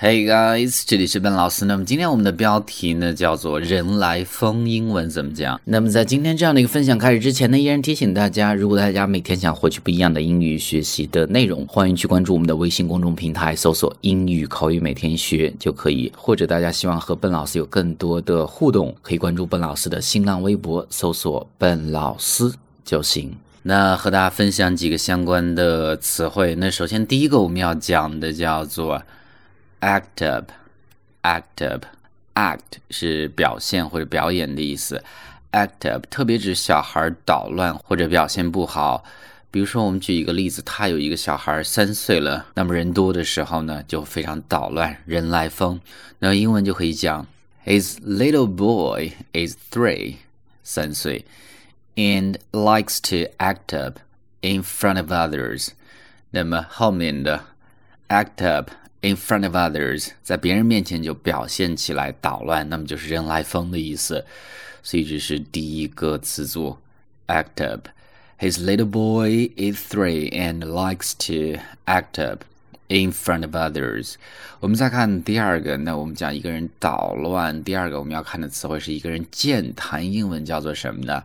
Hey guys，这里是笨老师。那么今天我们的标题呢叫做“人来疯”，英文怎么讲？那么在今天这样的一个分享开始之前呢，依然提醒大家，如果大家每天想获取不一样的英语学习的内容，欢迎去关注我们的微信公众平台，搜索“英语口语每天学”就可以。或者大家希望和笨老师有更多的互动，可以关注笨老师的新浪微博，搜索“笨老师”就行。那和大家分享几个相关的词汇。那首先第一个我们要讲的叫做。Act up，act up，act 是表现或者表演的意思。act up 特别指小孩捣乱或者表现不好。比如说，我们举一个例子，他有一个小孩三岁了，那么人多的时候呢，就非常捣乱，人来疯。那英文就可以讲，His little boy is three，三岁，and likes to act up in front of others。那么后面的 act up。In front of others，在别人面前就表现起来捣乱，那么就是人来疯的意思。所以这是第一个词组，act up。His little boy is three and likes to act up in front of others。我们再看第二个，那我们讲一个人捣乱。第二个我们要看的词汇是一个人健谈，英文叫做什么呢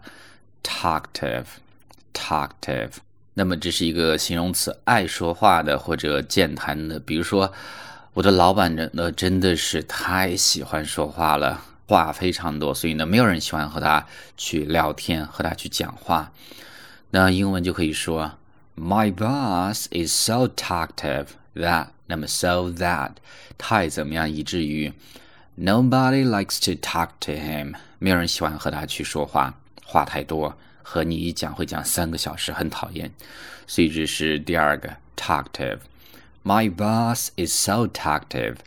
？talkative，talkative。那么这是一个形容词，爱说话的或者健谈的。比如说，我的老板呢，真的是太喜欢说话了，话非常多，所以呢，没有人喜欢和他去聊天，和他去讲话。那英文就可以说，My boss is so talkative that，那么 so that 太怎么样，以至于 nobody likes to talk to him，没有人喜欢和他去说话，话太多。和你一讲会讲三个小时，很讨厌。所以这是第二个 talkative。My boss is so talkative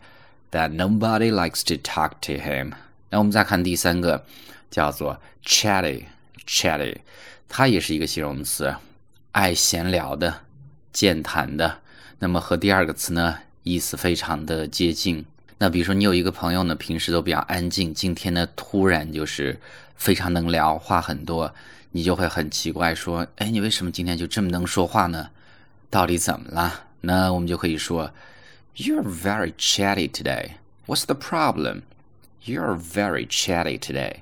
that nobody likes to talk to him。那我们再看第三个，叫做 chatty chatty，它也是一个形容词，爱闲聊的、健谈的。那么和第二个词呢，意思非常的接近。那比如说你有一个朋友呢，平时都比较安静，今天呢突然就是非常能聊，话很多。你就会很奇怪，说：“哎，你为什么今天就这么能说话呢？到底怎么了？”那我们就可以说：“You are very chatty today. What's the problem? You are very chatty today.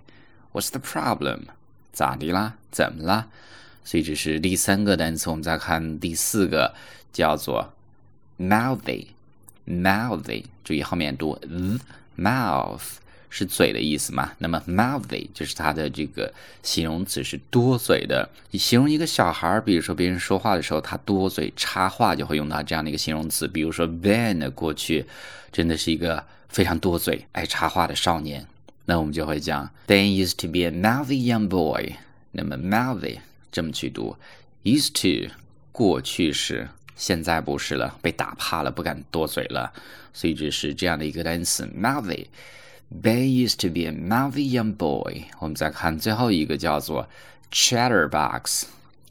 What's the problem? 咋的啦？怎么啦？”所以这是第三个单词。我们再看第四个，叫做 “mouthy”。mouthy，注意后面读 “mouth”。是嘴的意思嘛？那么 mouthy 就是它的这个形容词，是多嘴的。你形容一个小孩，比如说别人说话的时候，他多嘴插话，就会用到这样的一个形容词。比如说 Ben 的过去真的是一个非常多嘴、爱插话的少年，那我们就会讲 Ben used to be a mouthy young boy。那么 mouthy 这么去读，used to 过去式，现在不是了，被打怕了，不敢多嘴了，所以这是这样的一个单词 mouthy。Ben used to be a mouthy young boy。我们再看最后一个叫做 chatterbox。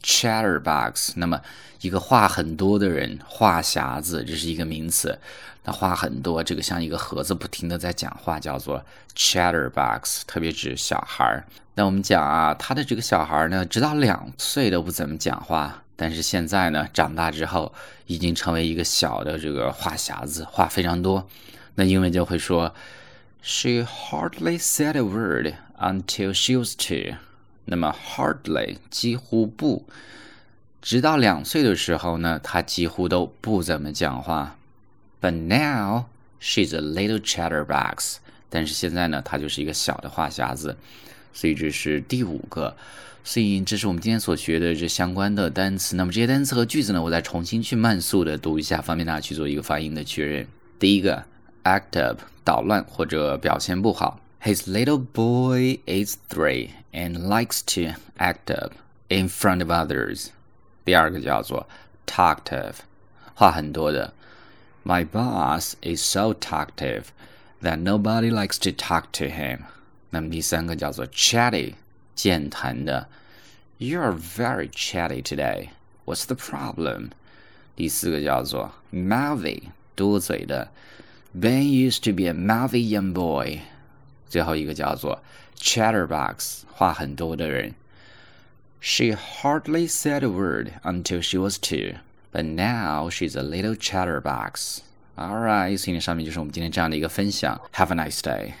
chatterbox，那么一个话很多的人，话匣子，这是一个名词。那话很多，这个像一个盒子，不停的在讲话，叫做 chatterbox，特别指小孩儿。那我们讲啊，他的这个小孩呢，直到两岁都不怎么讲话，但是现在呢，长大之后已经成为一个小的这个话匣子，话非常多。那英文就会说。She hardly said a word until she was two。那么 hardly 几乎不，直到两岁的时候呢，她几乎都不怎么讲话。But now she's a little chatterbox。但是现在呢，她就是一个小的话匣子。所以这是第五个。所以这是我们今天所学的这相关的单词。那么这些单词和句子呢，我再重新去慢速的读一下，方便大家去做一个发音的确认。第一个。act up 捣乱或者表现不好。His little boy is three and likes to act up in front of others。第二个叫做 talkative，话很多的。My boss is so talkative that nobody likes to talk to him。那么第三个叫做 chatty，健谈的。You're very chatty today. What's the problem？第四个叫做 mouthy，多嘴的。 Ben used to be a mouthy young boy。最后一个叫做 chatterbox，话很多的人。She hardly said a word until she was two, but now she's a little chatterbox。 All right，所以呢，上面就是我们今天这样的一个分享。Have a nice day.